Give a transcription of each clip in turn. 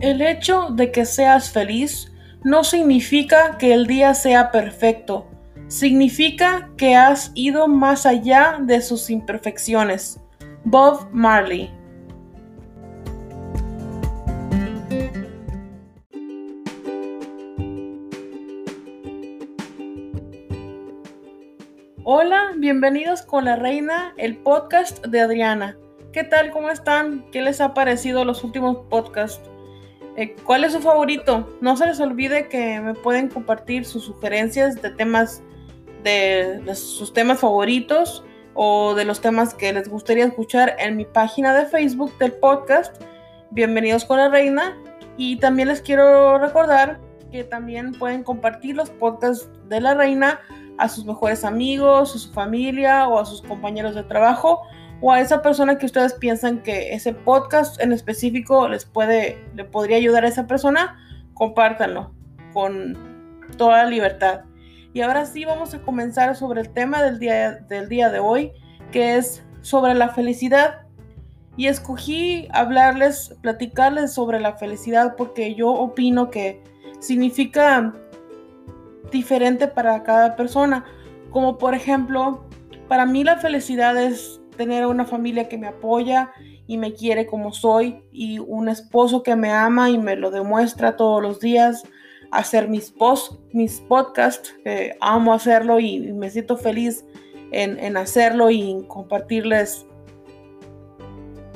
El hecho de que seas feliz no significa que el día sea perfecto, significa que has ido más allá de sus imperfecciones. Bob Marley Hola, bienvenidos con la reina, el podcast de Adriana. ¿Qué tal? ¿Cómo están? ¿Qué les ha parecido los últimos podcasts? Eh, ¿Cuál es su favorito? No se les olvide que me pueden compartir sus sugerencias de temas, de, sus temas favoritos o de los temas que les gustaría escuchar en mi página de Facebook del podcast. Bienvenidos con la reina. Y también les quiero recordar que también pueden compartir los podcasts de la reina a sus mejores amigos, a su familia o a sus compañeros de trabajo o a esa persona que ustedes piensan que ese podcast en específico les puede, le podría ayudar a esa persona, compártanlo con toda libertad. Y ahora sí vamos a comenzar sobre el tema del día, del día de hoy, que es sobre la felicidad. Y escogí hablarles, platicarles sobre la felicidad porque yo opino que significa diferente para cada persona. Como por ejemplo, para mí la felicidad es tener una familia que me apoya y me quiere como soy y un esposo que me ama y me lo demuestra todos los días, hacer mis, post, mis podcasts, que amo hacerlo y, me siento feliz en, en hacerlo y compartirles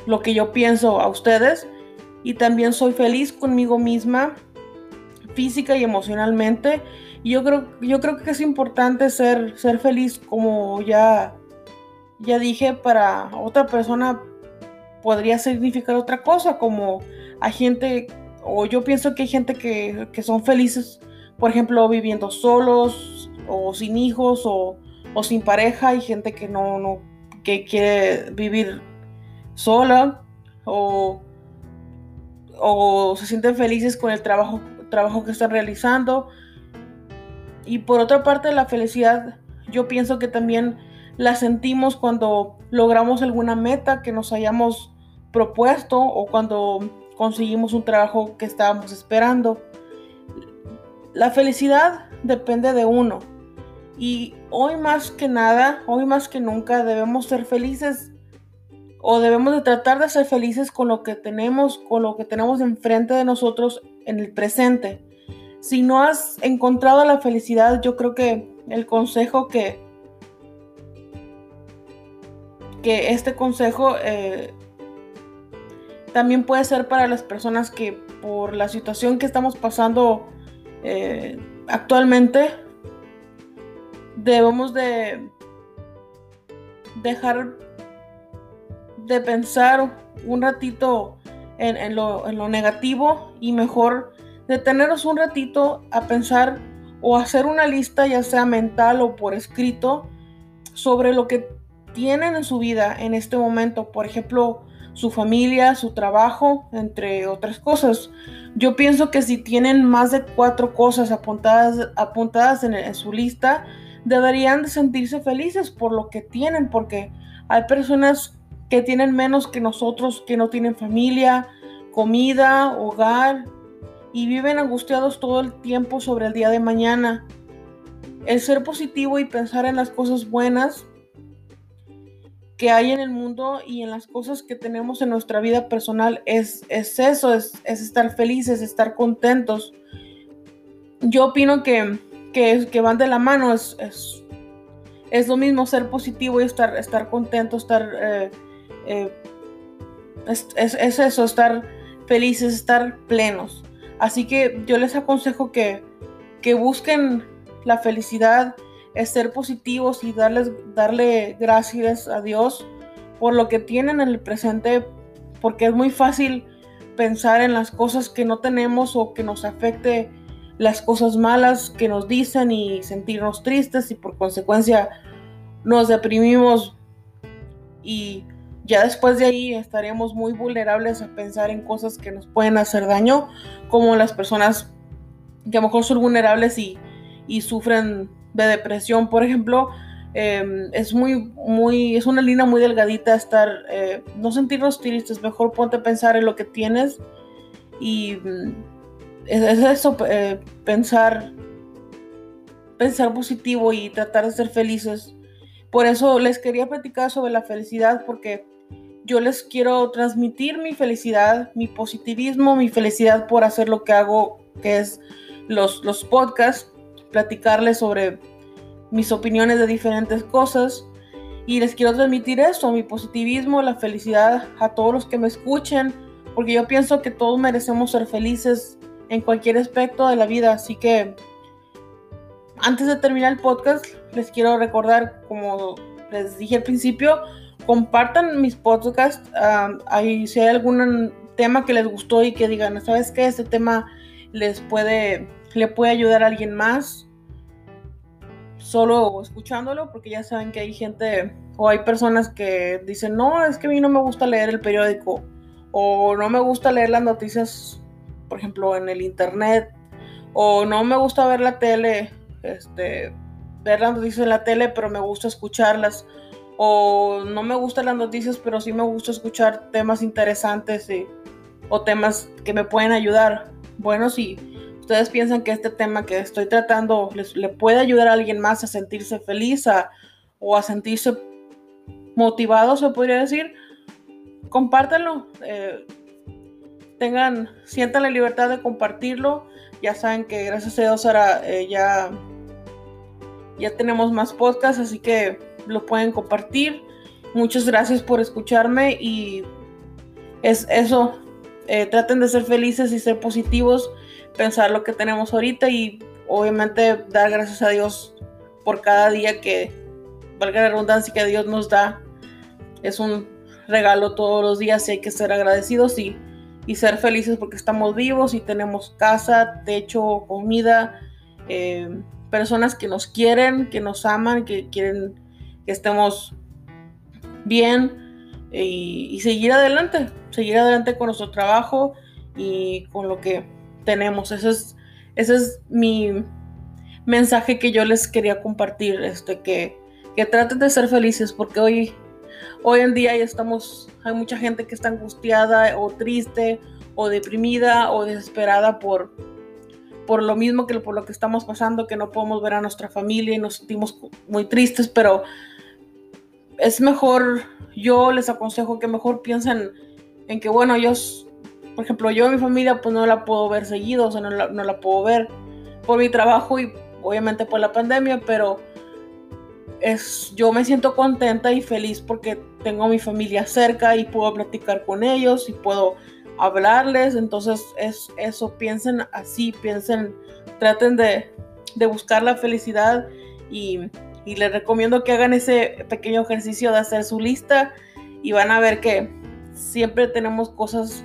lo que yo pienso a ustedes. Y también soy feliz conmigo misma, física y emocionalmente. Y yo creo, yo creo que es importante ser, ser feliz como ya ya dije, para otra persona podría significar otra cosa, como hay gente, o yo pienso que hay gente que, son felices, por ejemplo, viviendo solos, o sin hijos, o, sin pareja, hay gente que no, no, que quiere vivir sola, o, o se sienten felices con el trabajo, trabajo que están realizando. Y por otra parte, la felicidad, yo pienso que también la sentimos cuando logramos alguna meta que nos hayamos propuesto o cuando conseguimos un trabajo que estábamos esperando. La felicidad depende de uno. Y hoy más que nada, hoy más que nunca debemos ser felices o debemos de tratar de ser felices con lo que tenemos, con lo que tenemos enfrente de nosotros en el presente. Si no has encontrado la felicidad, yo creo que el consejo que, que este consejo eh, también puede ser para las personas que por la situación que estamos pasando eh, actualmente debemos de dejar de pensar un ratito en, lo, en, lo, negativo y mejor detenernos un ratito a pensar o hacer una lista ya sea mental o por escrito sobre lo que tienen en su vida en este momento, por ejemplo, su familia, su trabajo, entre otras cosas. Yo pienso que si tienen más de cuatro cosas apuntadas, apuntadas en, su lista, deberían de sentirse felices por lo que tienen, porque hay personas que tienen menos que nosotros, que no tienen familia, comida, hogar, y viven angustiados todo el tiempo sobre el día de mañana. El ser positivo y pensar en las cosas buenas que hay en el mundo y en las cosas que tenemos en nuestra vida personal es, es eso, es, estar felices, estar contentos. Yo opino que, que, van de la mano, es, es, lo mismo ser positivo y estar, estar contento, estar... Eh, eh, es, es, eso, estar felices, estar plenos. Así que yo les aconsejo que, que busquen la felicidad, es ser positivos y darles, darle gracias a Dios por lo que tienen en el presente, porque es muy fácil pensar en las cosas que no tenemos o que nos afecte las cosas malas que nos dicen y sentirnos tristes y por consecuencia nos deprimimos. Y ya después de ahí estaremos muy vulnerables a pensar en cosas que nos pueden hacer daño, como las personas que a lo mejor son vulnerables y, y sufren de depresión, por ejemplo, em, es muy, muy, es una línea muy delgadita estar, eh, no sentirnos tristes, mejor ponte a pensar en lo que tienes Y mm, es, eso, eh, pensar, pensar positivo y tratar de ser felices. Por eso les quería platicar sobre la felicidad, porque yo les quiero transmitir mi felicidad, mi positivismo, mi felicidad por hacer lo que hago, que es los, los podcasts, platicarles sobre mis opiniones de diferentes cosas. Y les quiero transmitir eso, mi positivismo, la felicidad a todos los que me escuchen, porque yo pienso que todos merecemos ser felices en cualquier aspecto de la vida. Así que antes de terminar el podcast, les quiero recordar, como les dije al principio, compartan mis podcasts. ahí, si hay algún tema que les gustó y que digan, ¿sabes qué? Este tema les puede, le puede ayudar a alguien más. Solo escuchándolo, porque ya saben que hay gente o hay personas que dicen, no, es que a mí no me gusta leer el periódico o no me gusta leer las noticias, por ejemplo, en el internet o no me gusta ver la tele, este, ver las noticias en la tele, pero me gusta escucharlas o no me gustan las noticias, pero sí me gusta escuchar temas interesantes o temas que me pueden ayudar. Bueno, si ustedes piensan que este tema que estoy tratando les, le puede ayudar a alguien más a sentirse feliz o a sentirse motivado, se podría decir, compártanlo. Eh, tengan, sientan la libertad de compartirlo. Ya saben que gracias a Dios ahora eh, ya, ya tenemos más podcasts, así que lo pueden compartir. Muchas gracias por escucharme y es eso. Eh, traten de ser felices y ser positivos, pensar lo que tenemos ahorita y obviamente dar gracias a Dios por cada día que, valga la redundancia, que Dios nos da. Es un regalo todos los días y hay que ser agradecidos y, y ser felices porque estamos vivos y tenemos casa, techo, comida, eh, personas que nos quieren, que nos aman, que quieren que estemos bien y, seguir adelante, seguir adelante con nuestro trabajo y con lo que tenemos. Ese es, ese es mi mensaje que yo les quería compartir, este, que, que traten de ser felices porque hoy, hoy en día estamos, hay mucha gente que está angustiada o triste o deprimida o desesperada por, por lo mismo que por lo que estamos pasando, que no podemos ver a nuestra familia y nos sentimos muy tristes, pero es mejor, yo les aconsejo que mejor piensen en que, bueno, yo, por ejemplo, yo mi familia pues no la puedo ver seguido, o sea, no la, no la puedo ver por mi trabajo y obviamente por la pandemia, pero es, yo me siento contenta y feliz porque tengo a mi familia cerca y puedo platicar con ellos y puedo hablarles, entonces es eso, piensen así, piensen, traten de, de buscar la felicidad y y les recomiendo que hagan ese pequeño ejercicio de hacer su lista y van a ver que siempre tenemos cosas,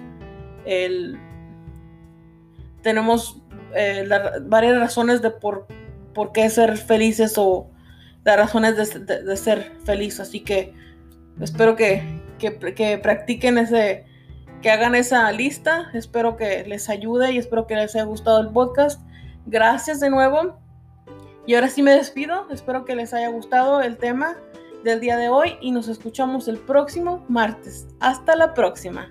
tenemos eh, varias razones de por, por, qué ser felices o las razones de, ser feliz. Así que espero que, que practiquen ese, que hagan esa lista. Espero que les ayude y espero que les haya gustado el podcast. Gracias de nuevo. Y ahora sí me despido, espero que les haya gustado el tema del día de hoy y nos escuchamos el próximo martes. Hasta la próxima.